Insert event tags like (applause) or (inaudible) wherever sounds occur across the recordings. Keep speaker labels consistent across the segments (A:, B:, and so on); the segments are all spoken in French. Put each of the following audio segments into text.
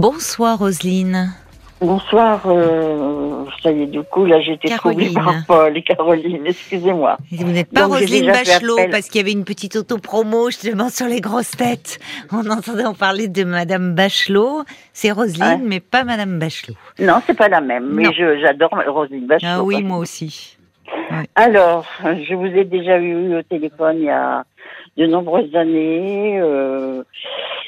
A: Bonsoir Roselyne.
B: Bonsoir, euh, ça y est, du coup, là, j'étais troublée par Paul et Caroline, excusez-moi.
A: Vous n'êtes pas Roselyne Bachelot, parce qu'il y avait une petite auto-promo, justement, sur les grosses têtes. On entendait en parler de Madame Bachelot. C'est Roselyne, mais pas Madame Bachelot.
B: Non, c'est pas la même, mais j'adore Roselyne Bachelot.
A: Ah oui, moi aussi.
B: Alors, je vous ai déjà eu au téléphone il y a de nombreuses années. Euh,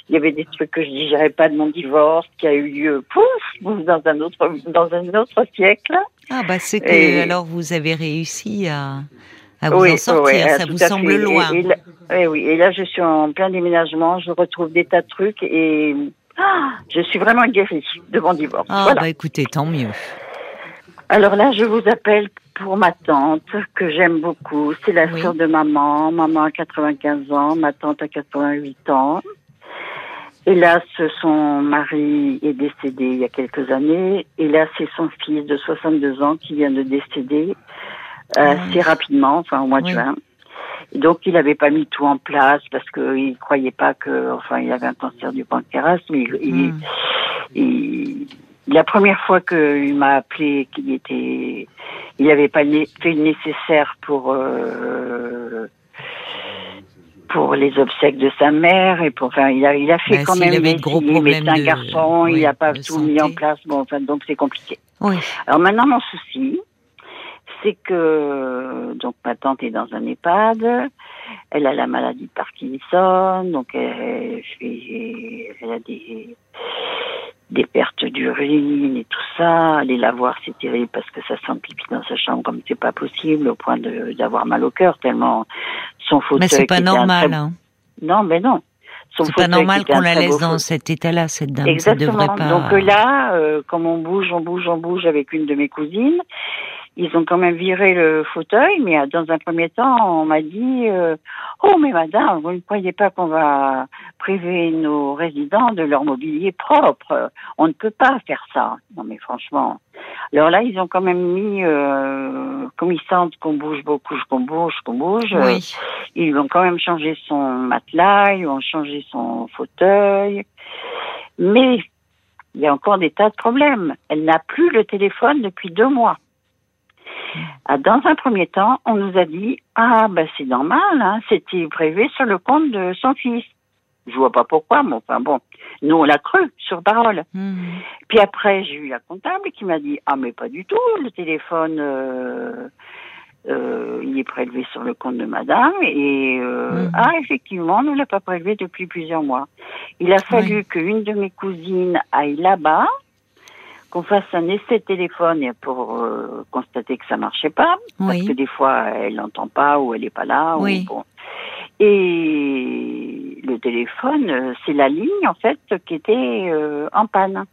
B: il y avait des trucs que je digérais pas de mon divorce qui a eu lieu, pouf, dans un autre, dans un autre siècle.
A: Ah bah c'est que alors vous avez réussi à, à vous en sortir, ça vous semble loin.
B: Et, oui, et là je suis en plein déménagement, je retrouve des tas de trucs et ah, je suis vraiment guérie de mon divorce.
A: Ah bah écoutez, tant mieux.
B: Alors là, je vous appelle pour ma tante, que j'aime beaucoup. C'est la sœur de maman. Maman a 95 ans, ma tante a 88 ans. Hélas, son mari est décédé il y a quelques années. Et là, c'est son fils de 62 ans qui vient de décéder euh, assez rapidement, enfin au mois de juin. donc, il n'avait pas mis tout en place parce qu'il croyait pas que, enfin, il avait un cancer du pancréas, mais il, hmm la première fois qu'il m'a appelé, qu'il était, il n'avait pas fait le nécessaire pour euh, pour les obsèques de sa mère et pour, enfin, il a, il a fait quand même.
A: Il gros mais
B: c'est un garçon, il n'a pas tout mis en place. Bon, enfin, donc c'est compliqué.
A: Oui.
B: Alors maintenant, mon souci, c'est que donc ma tante est dans un EHPAD, elle a la maladie de Parkinson, donc elle, elle a des des pertes d'urine et tout ça. Aller la voir, c'est terrible parce que ça sent pipi dans sa chambre comme c'est pas possible, au point d'avoir mal au cœur tellement son fauteuil.
A: Mais c'est pas normal. Hein.
B: Non, mais non.
A: C'est pas normal qu'on la laisse dans cet état-là, cette dame.
B: Exactement.
A: pas...
B: Donc là, euh, comme on bouge, on bouge, on bouge avec une de mes cousines, ils ont quand même viré le fauteuil, mais euh, dans un premier temps, on m'a dit euh, Oh, mais madame, vous ne croyez pas qu'on va priver nos résidents de leur mobilier propre On ne peut pas faire ça. Non, mais franchement. Alors là, ils ont quand même mis, euh, comme ils sentent qu'on bouge beaucoup, qu'on bouge, qu'on bouge,
A: oui.
B: ils ont quand même changé son matelas, ils ont changé son fauteuil. Mais il y a encore des tas de problèmes. Elle n'a plus le téléphone depuis deux mois. Ah, dans un premier temps, on nous a dit ah ben c'est normal, hein, c'était prévu sur le compte de son fils? Je vois pas pourquoi, mais enfin bon, nous on l'a cru sur parole. Hmm. Puis après j'ai eu la comptable qui m'a dit ah mais pas du tout, le téléphone euh, euh, il est prélevé sur le compte de madame et euh, hmm. ah effectivement on ne l'a pas prélevé depuis plusieurs mois. Il a fallu qu'une de mes cousines aille là-bas qu'on fasse un essai de téléphone pour euh, constater que ça marchait pas, parce que des fois elle n'entend pas ou elle n'est pas là.
A: Oui.
B: bon. Et le téléphone, euh, c'est la ligne en fait qui était euh, en panne.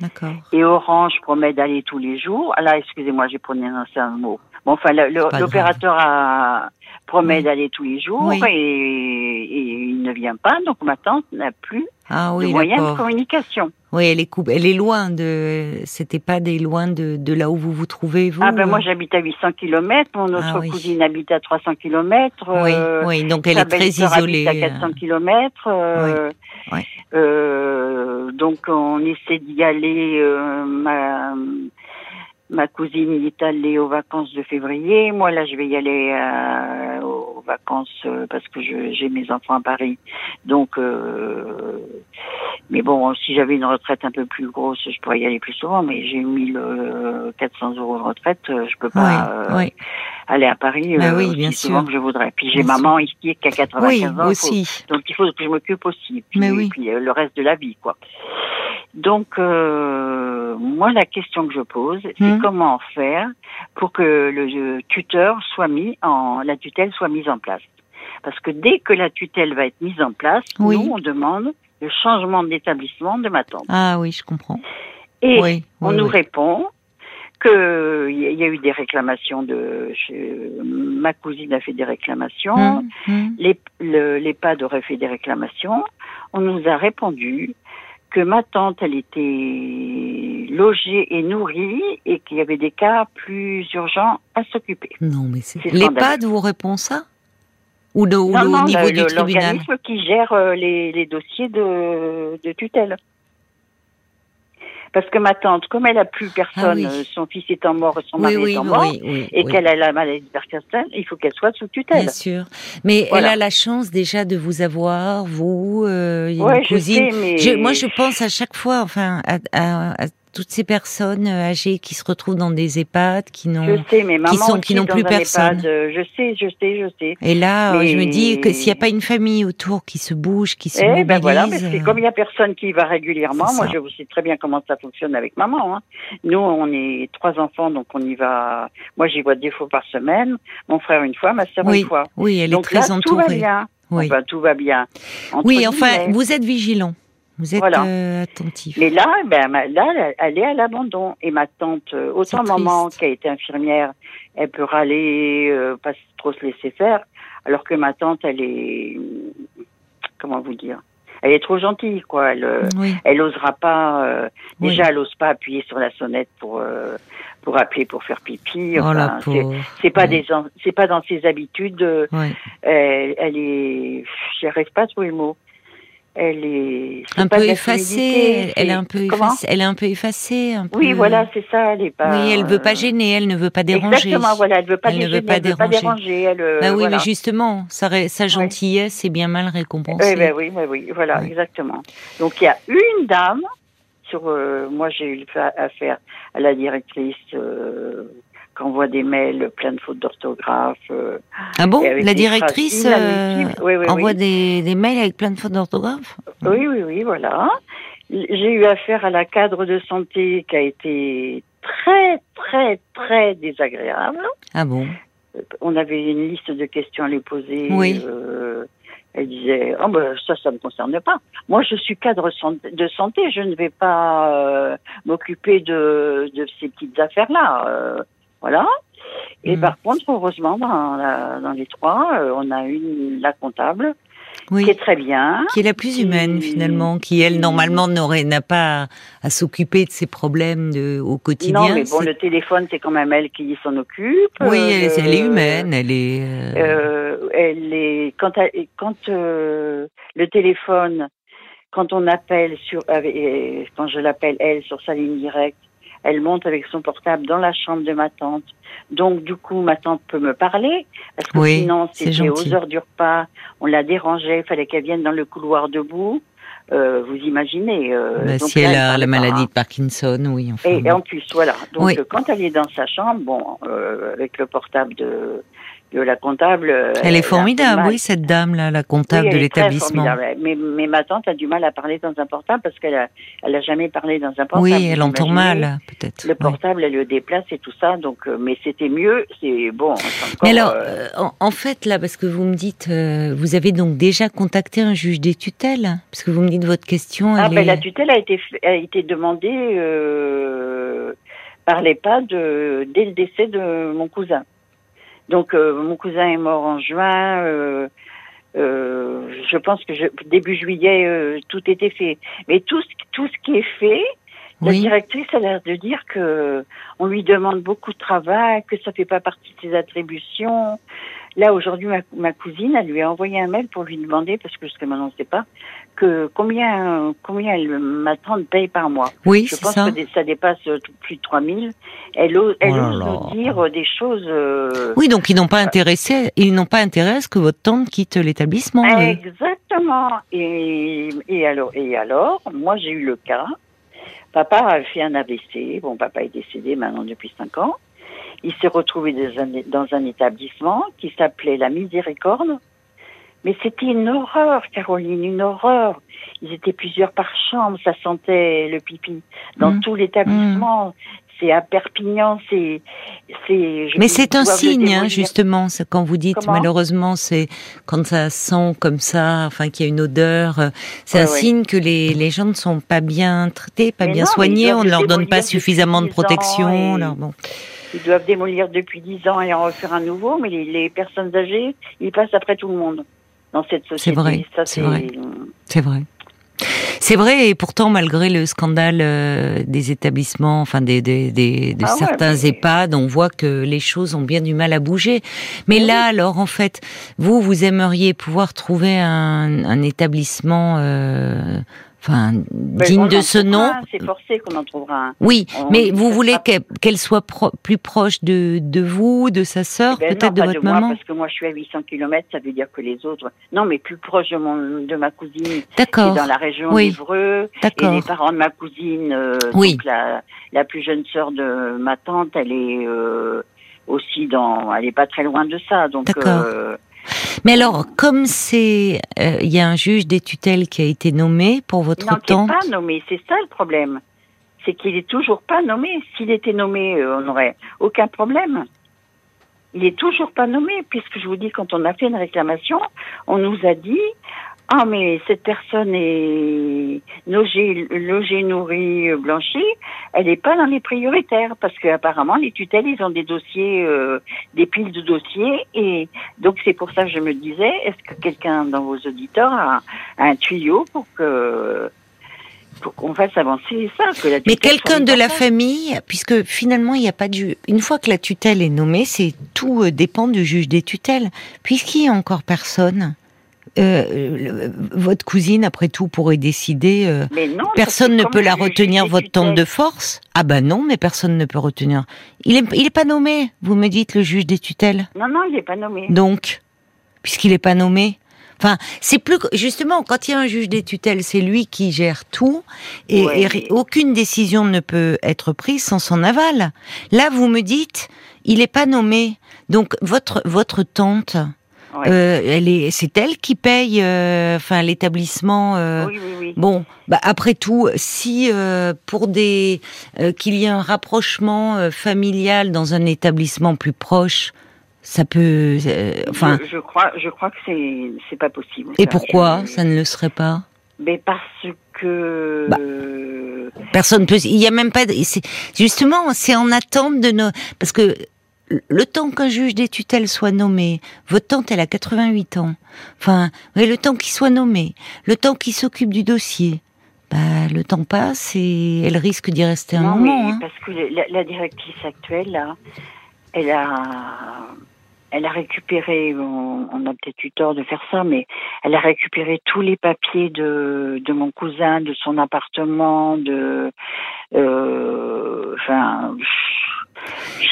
A: D'accord.
B: Et Orange promet d'aller tous les jours. Ah là, excusez-moi, j'ai prononcé un mot. Bon, enfin, l'opérateur a promet d'aller tous les jours et, il ne vient pas. Donc ma tante n'a plus
A: ah,
B: de moyens de communication.
A: Oui, elle est, elle est loin de. C'était pas des loin de, de là où vous vous trouvez, vous
B: Ah, ben moi j'habite à 800 km, mon autre ah cousine habite à 300 km.
A: Oui, euh, oui donc elle est très isolée.
B: Habite à 400 km. Euh, oui. Euh, donc on essaie d'y aller. Euh, ma, ma cousine y est allée aux vacances de février. Moi, là, je vais y aller euh, aux vacances euh, parce que j'ai mes enfants à Paris. Donc, euh, mais bon, si j'avais une retraite un peu plus grosse, je pourrais y aller plus souvent. Mais j'ai 1400 euros de retraite, je peux pas aller à Paris
A: bah oui, bien
B: aussi souvent que je voudrais. Puis j'ai maman ici qui a 95 ans.
A: Aussi.
B: donc il faut que je m'occupe aussi. Puis, mais oui. puis le reste de la vie, quoi. Donc, euh, moi, la question que je pose, c'est hmm. comment faire pour que le tuteur soit mis en, la tutelle soit mise en place? Parce que dès que la tutelle va être mise en place, nous, on demande le changement d'établissement de ma tante.
A: Ah oui, je comprends.
B: Et on nous répond que il y a eu des réclamations de ma cousine a fait des réclamations, hmm, hmm. l'EHPAD aurait fait des réclamations. On nous a répondu que ma tante, elle était logée et nourrie et qu'il y avait des cas plus urgents à s'occuper.
A: Non, mais c'est l'EHPAD vous répond ça? Ou, de,
B: non,
A: au niveau du
B: tribunal L'organisme qui gère euh, les, les, dossiers de, de tutelle. Parce que ma tante, comme elle a plus personne,
A: Ah oui.
B: son fils étant mort, son mari
A: oui,
B: étant mort,
A: oui,
B: et qu'elle a la maladie de Parkinson, il faut qu'elle soit sous tutelle.
A: Bien sûr. Mais
B: Voilà.
A: elle a la chance déjà de vous avoir, vous, euh, une
B: Ouais, je
A: cousine.
B: sais, mais-
A: Je- moi, je pense à chaque fois, enfin, à, à- à toutes ces personnes euh, âgées qui se retrouvent dans des EHPAD, qui n'ont.
B: Je sais, mais maman
A: sont- qui n'ont plus personne.
B: EHPAD, euh, je sais, je sais, je sais.
A: Et là, euh,
B: Mais-
A: je me dis que s'il n'y a pas une famille autour qui se bouge, qui se
B: Eh
A: mobilise.
B: ben voilà, mais c'est comme il y a personne qui y va régulièrement. Moi, je sais très bien comment ça fonctionne avec maman. hein. Nous, on est trois enfants, donc on y va. Moi, j'y vois deux fois par semaine. Mon frère une fois, ma sœur
A: Oui,
B: une fois.
A: oui, elle
B: donc
A: est très
B: là, tout va
A: entourée.
B: bien.
A: Oui,
B: Enfin, tout va bien. Entre
A: oui enfin,
B: guillemets.
A: vous êtes vigilant. Vous êtes
B: Voilà.
A: euh, attentif.
B: Mais là, ben, là, elle est à l'abandon. Et ma tante, euh, autant maman qui a été infirmière, elle peut râler, euh, pas trop se laisser faire, alors que ma tante, elle est, comment vous dire, elle est trop gentille, quoi. Elle, euh,
A: Oui,
B: elle osera pas. euh,
A: Oui.
B: déjà, elle ose pas appuyer sur la sonnette pour euh, pour appeler pour faire pipi.
A: oh
B: Enfin, c'est- pas
A: Oui.
B: des, c'est pas dans ses habitudes. euh, elle, elle est, j'y arrive pas à trouver le mot. Elle est c'est
A: Un peu effacée. Elle est un peu effacée. Elle est un peu effacée. Un peu...
B: Oui, voilà, c'est ça. Elle est pas.
A: Oui, elle veut pas gêner. Elle ne veut pas déranger.
B: Exactement, voilà, elle veut pas
A: Elle ne
B: déranger.
A: veut pas
B: elle veut pas
A: déranger.
B: déranger. Elle, euh,
A: Bah oui,
B: voilà.
A: mais justement, sa, gentillesse est bien mal récompensée.
B: Eh ben oui, oui, oui, voilà, exactement. Donc il y a une dame sur, euh, moi j'ai eu fa- affaire à la directrice euh, qui envoie des mails plein de fautes d'orthographe. euh,
A: ah bon La directrice euh,
B: inadmissibles. Oui, oui,
A: envoie
B: oui.
A: Des, des mails avec plein de fautes d'orthographe?
B: Oui, oui, oui, voilà. J'ai eu affaire à la cadre de santé qui a été très, très, très désagréable.
A: Ah bon?
B: On avait une liste de questions à lui poser.
A: Oui.
B: euh, elle disait, oh ben ça, ça me concerne pas. Moi, je suis cadre de santé, je ne vais pas euh, m'occuper de, de ces petites affaires-là. euh, voilà. Et
A: Mm.
B: par contre, heureusement, dans, la- dans les trois, euh, on a une la comptable
A: Oui.
B: qui est très bien.
A: Qui est la plus humaine
B: Qui-
A: finalement, qui elle normalement n'aurait n'a pas à, s'occuper de ses problèmes de, au quotidien.
B: Non, mais bon, le téléphone, c'est quand même elle qui s'en occupe.
A: Oui,
B: Euh,
A: elle, est- elle est
B: le-
A: humaine, elle est. euh,
B: Euh, elle est quand quand euh, le téléphone, quand on appelle sur, euh, quand je l'appelle elle sur sa ligne directe, elle monte avec son portable dans la chambre de ma tante. Donc du coup, ma tante peut me parler parce que
A: Oui,
B: sinon c'était aux heures du repas, on la dérangeait, il fallait qu'elle vienne dans le couloir debout. Euh, vous imaginez. euh,
A: bah,
B: donc
A: si
B: là,
A: elle a la maladie
B: hein.
A: de Parkinson, oui. Enfin,
B: Et, et en plus, voilà. Donc,
A: Oui.
B: euh, quand elle est dans sa chambre, bon, euh, avec le portable de, la comptable. euh,
A: elle est formidable, oui, cette dame là, la comptable
B: Oui,
A: de l'établissement.
B: Mais, mais ma tante a du mal à parler dans un portable parce qu'elle a, elle a jamais parlé dans un portable.
A: Oui, elle entend mal, peut-être.
B: Le
A: oui.
B: portable, elle le déplace et tout ça. Donc, euh, mais c'était mieux. C'est bon. encore,
A: Mais alors,
B: euh,
A: euh, en, en fait, là, parce que vous me dites, euh, vous avez donc déjà contacté un juge des tutelles, parce que vous me dites votre question.
B: ah,
A: elle
B: ben,
A: est-
B: la tutelle a été, a été demandée euh, par l'EHPAD dès le décès de mon cousin. Donc, euh, mon cousin est mort en juin. euh, euh, je pense que je, début juillet, euh, tout était fait. Mais tout, ce- tout ce qui est fait, la
A: Oui.
B: directrice a l'air de dire que on lui demande beaucoup de travail, que ça fait pas partie de ses attributions. Là, aujourd'hui, ma, ma cousine, elle lui a envoyé un mail pour lui demander, parce que jusqu'à maintenant, on ne sait pas, que combien, combien elle, ma tante paye par mois.
A: Oui,
B: Je pense
A: ça.
B: que ça dépasse euh, plus de 3000. Elle, ose- elle
A: Oh
B: ose nous dire euh, des choses. euh,
A: Oui, donc ils n'ont pas intéressé, ils n'ont pas intérêt à ce que votre tante quitte l'établissement. eux.
B: Exactement. Et, et alors, et alors, moi j'ai eu le cas. Papa a fait un AVC. Bon, papa est décédé maintenant depuis cinq ans. Il s'est retrouvé dans un, établissement qui s'appelait la Miséricorde. Mais c'était une horreur, Caroline, une horreur. Ils étaient plusieurs par chambre, ça sentait le pipi dans
A: Mm.
B: tout l'établissement. C'est à Perpignan, c'est,
A: Mais c'est un signe, hein, justement, quand vous dites
B: Comment?
A: malheureusement, c'est quand ça sent comme ça, enfin qu'il y a une odeur, euh, c'est
B: Ouais,
A: un
B: ouais.
A: signe que les, les gens ne sont pas bien traités, pas
B: Mais
A: bien
B: non,
A: soignés, on ne
B: le
A: leur donne pas suffisamment de
B: 10 ans
A: protection.
B: et-
A: leur- bon.
B: Ils doivent démolir depuis 10 ans et en refaire un nouveau, mais les, les personnes âgées, ils passent après tout le monde dans cette société.
A: vrai,
B: Ça,
A: c'est vrai. C'est vrai. C'est vrai, et pourtant, malgré le scandale euh, des établissements, enfin des, des, des- de
B: Ah ouais,
A: certains
B: mais-
A: EHPAD, on voit que les choses ont bien du mal à bouger. Mais
B: Oui.
A: là, alors, en fait, vous, vous aimeriez pouvoir trouver un, un établissement, euh, enfin digne de ce nom.
B: C'est forcé qu'on en trouvera un.
A: Oui, mais vous voulez qu'elle soit plus proche de, de vous, de sa sœur, eh ben peut-être de votre
B: de
A: maman.
B: Moi, parce que moi je suis à 800 km, ça veut dire que les autres. Non, mais plus proche de mon de ma cousine.
A: D'accord.
B: Dans la région oui.
A: D'accord.
B: Et les parents de ma cousine. Euh,
A: oui.
B: Donc la, la plus jeune sœur de ma tante, elle est euh, aussi dans. Elle est pas très loin de ça, donc.
A: D'accord.
B: Euh,
A: mais alors, comme c'est, euh, il y a un juge des tutelles qui a été nommé pour votre
B: non,
A: tante.
B: Non, pas nommé. C'est ça le problème. C'est qu'il est toujours pas nommé. S'il était nommé, euh, on n'aurait aucun problème. Il est toujours pas nommé, puisque je vous dis, quand on a fait une réclamation, on nous a dit, ah, mais cette personne est logée, logée nourrie, blanchie, elle n'est pas dans les prioritaires parce qu'apparemment les tutelles, ils ont des dossiers, euh, des piles de dossiers et donc c'est pour ça que je me disais, est-ce que quelqu'un dans vos auditeurs a, un tuyau pour que pour qu'on fasse avancer ça que la
A: Mais quelqu'un de la famille, puisque finalement il n'y a pas de une fois que la tutelle est nommée, c'est tout euh, dépend du juge des tutelles, puisqu'il n'y a encore personne. Euh, votre cousine, après tout, pourrait décider. Euh,
B: mais non,
A: personne ne peut la retenir, votre tante de force? Ah ben non, mais personne ne peut retenir. Il est, il est pas nommé. Vous me dites le juge des tutelles.
B: Non, non, il n'est pas nommé.
A: Donc, puisqu'il n'est pas nommé. Enfin, c'est plus justement quand il y a un juge des tutelles, c'est lui qui gère tout et, et, aucune décision ne peut être prise sans son aval. Là, vous me dites, il n'est pas nommé. Donc votre votre tante, euh, elle est, c'est elle qui paye, euh, enfin l'établissement.
B: Euh, oui, oui, oui.
A: Bon, bah après tout, si pour des qu'il y ait un rapprochement familial dans un établissement plus proche, ça peut, enfin.
B: Je, je, crois, je crois que c'est c'est pas possible.
A: Et pourquoi ça ne le serait pas?
B: Mais parce que.
A: Bah, personne peut. Il y a même pas. Justement, c'est en attente de nos. Parce que le temps qu'un juge des tutelles soit nommé, votre tante elle a 88 ans, enfin, le temps qu'il soit nommé, le temps qu'il s'occupe du dossier, bah, le temps passe et elle risque d'y rester un moment. Hein.
B: Parce que la, la, directrice actuelle, là, elle a, elle a récupéré, on, on a peut-être eu tort de faire ça, mais elle a récupéré tous les papiers de, de mon cousin, de son appartement, de, euh, enfin,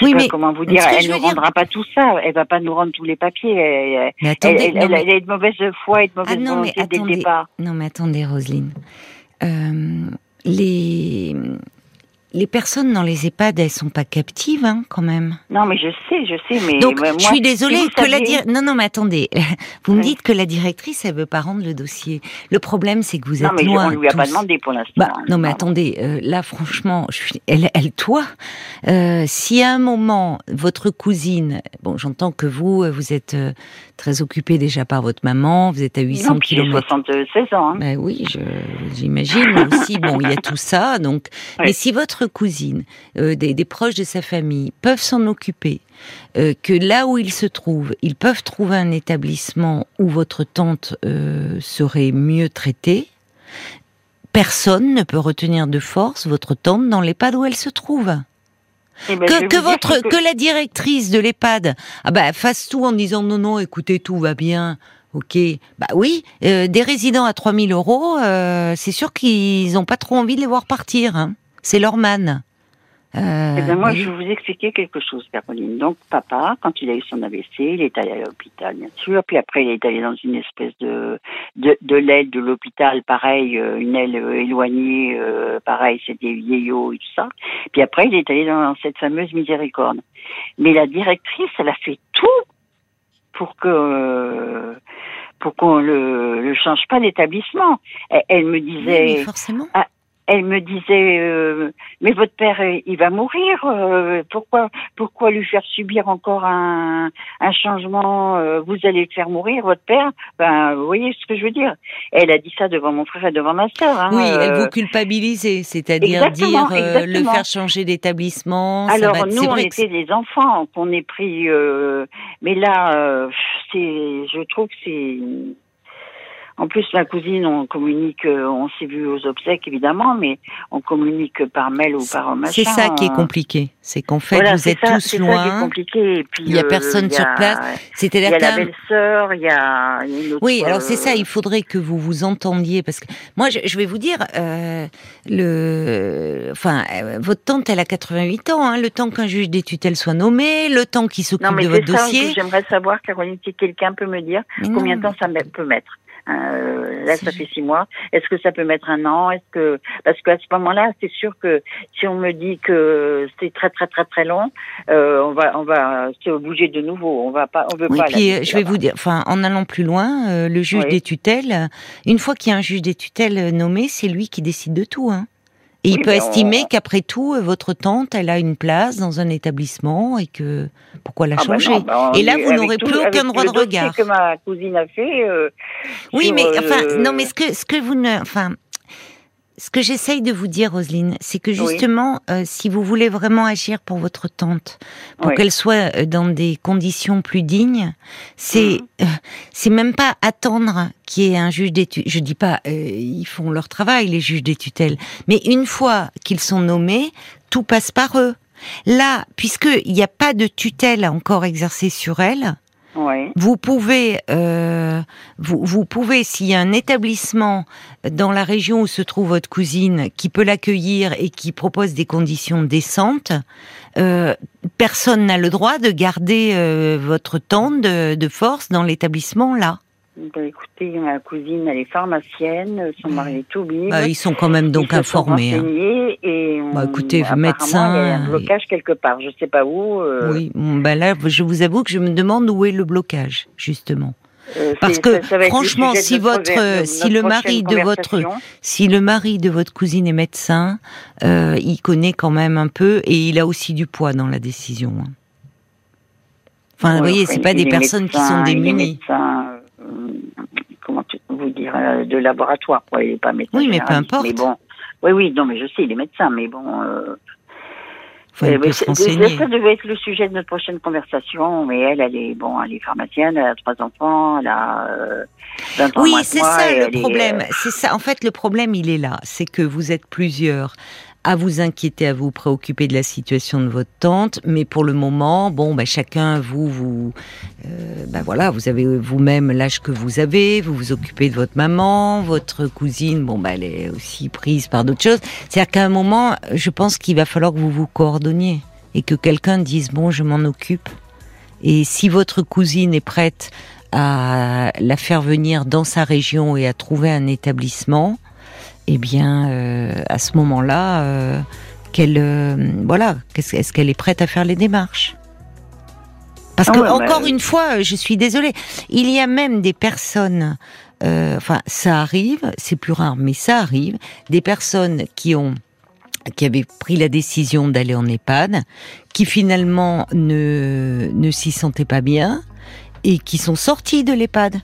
B: oui, mais comment vous dire, elle ne rendra pas tout ça. Elle va pas nous rendre tous les papiers. Elle,
A: mais attendez,
B: elle, elle, elle a de mauvaise foi et de mauvaise
A: ah non,
B: volonté
A: mais attendez,
B: dès le départ.
A: Non, mais attendez, Roselyne. Euh, les les personnes dans les EHPAD, elles sont pas captives, hein, quand même.
B: Non, mais je sais, je sais, mais
A: donc
B: moi,
A: je suis désolée
B: si
A: que la dir... non non mais attendez, (laughs) vous me dites que la directrice elle veut pas rendre le dossier. Le problème c'est que vous
B: non,
A: êtes
B: mais
A: loin.
B: on lui a
A: tous.
B: pas demandé pour l'instant.
A: Bah,
B: hein,
A: non mais
B: pardon.
A: attendez, euh, là franchement, je suis... elle elle toi, euh, si à un moment votre cousine, bon j'entends que vous euh, vous êtes euh, très occupé déjà par votre maman, vous êtes à 800
B: non,
A: km.
B: 76 ans. Hein.
A: Ben oui, je- j'imagine aussi. Bon, il y a tout ça. Donc, (laughs) mais si votre cousine, euh, des, des proches de sa famille peuvent s'en occuper, euh, que là où ils se trouvent, ils peuvent trouver un établissement où votre tante euh, serait mieux traitée. Personne ne peut retenir de force votre tante dans l'EHPAD où elle se trouve.
B: Eh ben,
A: Que, votre
B: que-
A: que la directrice de l'EHPAD ah bah, fasse tout en disant non non écoutez tout va bien ok bah oui euh, des résidents à 3000 euros euh, c'est sûr qu'ils n'ont pas trop envie de les voir partir hein. C'est leur man euh,
B: Eh ben moi,
A: oui.
B: je vais vous expliquer quelque chose, Caroline. Donc, papa, quand il a eu son AVC, il est allé à l'hôpital, bien sûr. Puis après, il est allé dans une espèce de de, de l'aile de l'hôpital, pareil, euh, une aile euh, éloignée, euh, pareil, c'était vieillot et tout ça. Puis après, il est allé dans cette fameuse miséricorde. Mais la directrice, elle a fait tout pour que euh, pour qu'on le, le change pas d'établissement. Elle, elle me
A: Oui,
B: disait
A: mais forcément
B: elle me disait euh, mais votre père euh, il va mourir euh, pourquoi pourquoi lui faire subir encore un, un changement euh, vous allez le faire mourir votre père? Ben vous voyez ce que je veux dire. Elle a dit ça devant mon frère et devant ma sœur hein,
A: oui elle
B: euh,
A: vous culpabilisait c'est-à-dire dire euh, le faire changer d'établissement ça
B: alors
A: va-
B: nous on
A: que
B: était des enfants qu'on est pris euh, mais là euh, c'est je trouve que c'est En plus, ma cousine, on communique, euh, on s'est vu aux obsèques évidemment, mais on communique par mail ou par machin.
A: C'est ça qui est compliqué, c'est qu'en fait vous êtes tous loin. Ça qui est
B: compliqué. Et puis,
A: il y a euh, personne sur place.
B: cest Il y a la belle-sœur, il y a, une autre,
A: Oui, alors c'est ça. Il faudrait que vous vous entendiez parce que moi, je, vais vous dire, euh, le, enfin, votre tante, elle a 88 ans. Hein, le temps qu'un juge des tutelles soit nommé, le temps qu'il s'occupe de votre dossier.
B: J'aimerais savoir, Caroline, si quelqu'un peut me dire combien de temps ça peut mettre. Euh, là, ça fait six mois. Est-ce que ça peut mettre un an? Est-ce que parce qu'à ce moment-là, c'est sûr que si on me dit que c'est très très très très long, euh, on va on va se bouger de nouveau. On va pas, on veut
A: oui,
B: pas.
A: Puis euh, je vais vous dire, enfin, en allant plus loin, euh, le juge des tutelles, une fois qu'il y a un juge des tutelles nommé, c'est lui qui décide de tout. Hein. Et il peut estimer qu'après tout, euh, votre tante, elle a une place dans un établissement et que pourquoi la ah bah changer? bah Et là, vous n'aurez plus aucun droit de regard.
B: que ma cousine a fait. Euh,
A: oui, mais enfin, non, mais ce que ce que vous ne, enfin, ce que j'essaye de vous dire, Roselyne, c'est que justement, euh, si vous voulez vraiment agir pour votre tante, pour qu'elle soit euh, dans des conditions plus dignes, c'est mhm. euh, c'est même pas attendre qu'il y ait un juge des tutelles. Je dis pas, ils font leur travail, les juges des tutelles, mais une fois qu'ils sont nommés, tout passe par eux. Là, puisqu'il n'y a pas de tutelle encore exercée sur elle, vous pouvez, euh, vous, vous pouvez, s'il y a un établissement dans la région où se trouve votre cousine qui peut l'accueillir et qui propose des conditions décentes, euh, personne n'a le droit de garder euh, votre tante de, de force dans l'établissement là.
B: Bah, écoutez, ma cousine, elle est pharmacienne, son mari est oubli.
A: Bah, ils sont quand même donc informés. Hein.
B: Et
A: bah, écoutez, médecin.
B: Il y a un blocage quelque part, je sais pas où.
A: Euh. Oui, bah là, je vous avoue que je me demande où est le blocage, justement. Euh, Parce que franchement, si votre, si le mari de votre, si le mari de votre cousine est médecin, euh, il connaît quand même un peu et il a aussi du poids dans la décision. Hein. Enfin, vous voyez, c'est pas des personnes qui sont démunies.
B: Euh, comment vous dire, de laboratoire. Quoi. Il n'est pas médecin.
A: Oui, mais peu importe.
B: Mais bon, oui, oui, non, mais je sais, il est médecin, mais bon. Euh,
A: Faut euh,
B: ça devait être le sujet de notre prochaine conversation, mais elle, elle est bon, elle est pharmacienne, elle a trois enfants, elle a euh, 20 ans
A: Oui, c'est ça le problème. C'est ça. En fait, le problème, il est là, c'est que vous êtes plusieurs à vous inquiéter, à vous préoccuper de la situation de votre tante, mais pour le moment, bon, bah, chacun, vous, vous, euh, bah, voilà, vous avez vous-même l'âge que vous avez, vous vous occupez de votre maman, votre cousine, bon, bah, elle est aussi prise par d'autres choses. C'est-à-dire qu'à un moment, je pense qu'il va falloir que vous vous coordonniez et que quelqu'un dise, bon, je m'en occupe. Et si votre cousine est prête à la faire venir dans sa région et à trouver un établissement, eh bien, euh, à ce moment-là, euh, qu'elle, euh, voilà, est-ce qu'elle est prête à faire les démarches? Parce que encore une fois, je suis désolée, il y a même des personnes, enfin, ça arrive, c'est plus rare, mais ça arrive, des personnes qui ont qui avaient pris la décision d'aller en EHPAD, qui finalement ne, ne s'y sentaient pas bien et qui sont sortis de l'EHPAD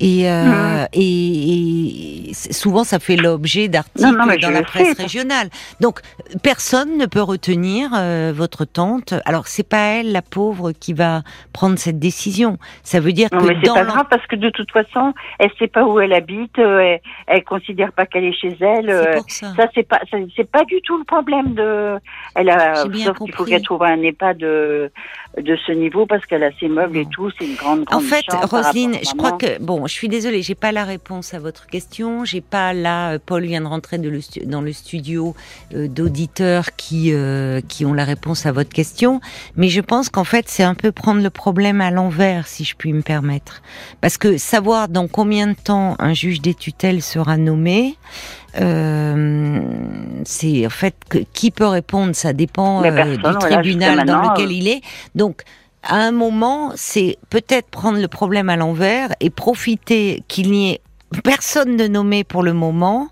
A: et, euh, et, souvent, ça fait l'objet d'articles dans la presse régionale. Donc, personne ne peut retenir euh, votre tante. Alors, c'est pas elle, la pauvre, qui va prendre cette décision. Ça veut dire
B: non,
A: que
B: mais c'est pas grave parce que de toute façon, elle sait pas où elle habite. Euh, elle, elle considère pas qu'elle est chez elle.
A: Euh, ça,
B: ça c'est pas, c'est pas du tout le problème de. Elle a. Sauf qu'il faut qu'elle trouve un EHPAD de de ce niveau parce qu'elle a ses meubles et tout. C'est une grande, grande
A: En fait, Roselyne, je crois que bon, je suis désolée, j'ai pas la réponse à votre question. J'ai pas là, euh, Paul vient de rentrer de le dans le studio euh, d'auditeurs qui euh, qui ont la réponse à votre question, mais je pense qu'en fait c'est un peu prendre le problème à l'envers, si je puis me permettre, parce que savoir dans combien de temps un juge des tutelles sera nommé. Euh, c'est en fait que, qui peut répondre, ça dépend euh, du tribunal dans lequel il est. Donc à un moment, c'est peut-être prendre le problème à l'envers et profiter qu'il n'y ait personne de nommé pour le moment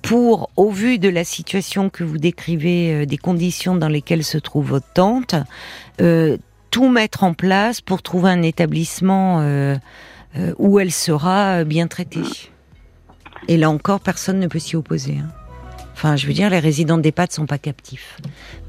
A: pour, au vu de la situation que vous décrivez, euh, des conditions dans lesquelles se trouve votre tante, euh, tout mettre en place pour trouver un établissement euh, où elle sera bien traitée. Et là encore, personne ne peut s'y opposer. Hein. Enfin, je veux dire, les résidents d'EHPAD sont pas captifs.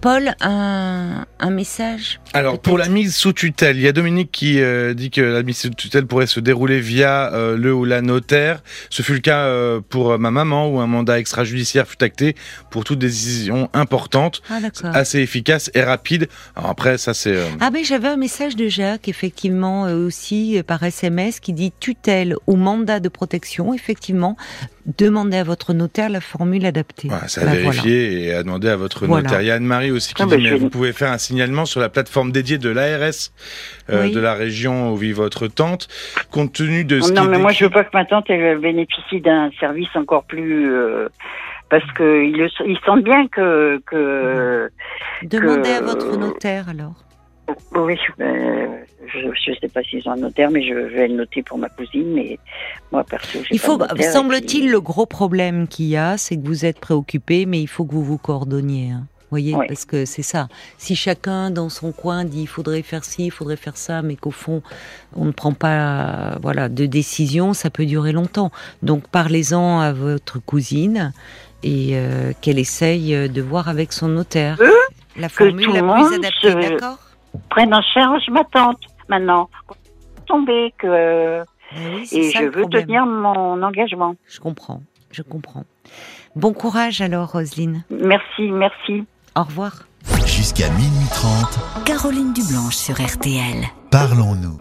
A: Paul, un, un message
C: Alors, pour la mise sous tutelle, il y a Dominique qui euh, dit que la mise sous tutelle pourrait se dérouler via euh, le ou la notaire. Ce fut le cas euh, pour ma maman où un mandat extrajudiciaire fut acté pour toute décision importante,
A: Ah,
C: assez efficace et rapide. Alors après, ça c'est...
A: Ah ben j'avais un message de Jacques effectivement aussi par SMS qui dit tutelle ou mandat de protection effectivement demandez à votre notaire la formule adaptée.
C: Voilà, c'est à
A: Ben,
C: vérifier et à demander à votre
A: Voilà.
C: notaire. Il y a Anne-Marie aussi qui
B: Ah,
C: dit,
B: bah,
C: mais
B: je-
C: vous pouvez faire un signalement sur la plateforme dédiée de l'ARS euh,
A: Oui.
C: de la région où vit votre tante, compte tenu de ce
B: Non,
C: qui est
B: mais moi, je veux pas que ma tante elle bénéficie d'un service encore plus. euh, parce que ils, le, ils sentent bien que. que
A: Demandez à votre notaire alors.
B: Oui, euh, je ne sais pas s'ils ont un notaire, mais je vais le noter pour ma cousine. Mais moi, perso,
A: Il faut, semble-t-il,
B: puis-
A: le gros problème qu'il y a, c'est que vous êtes préoccupé, mais il faut que vous vous coordonniez. hein. Voyez,
B: Oui.
A: parce que c'est ça. Si chacun dans son coin dit il faudrait faire ci, il faudrait faire ça, mais qu'au fond on ne prend pas, voilà, de décision, ça peut durer longtemps. Donc parlez-en à votre cousine et euh, qu'elle essaye euh, de voir avec son notaire
B: Euh,
A: la formule la plus adaptée,
B: se-
A: d'accord?
B: Prennent en charge ma tante maintenant. Tomber que.
A: Eh oui, c'est
B: Et
A: ça
B: je veux
A: problème.
B: tenir mon engagement.
A: Je comprends, je comprends. Bon courage alors, Roselyne.
B: Merci, merci.
A: Au revoir.
D: Jusqu'à minuit 30,
E: Caroline Dublanche sur RTL.
D: parlons-nous.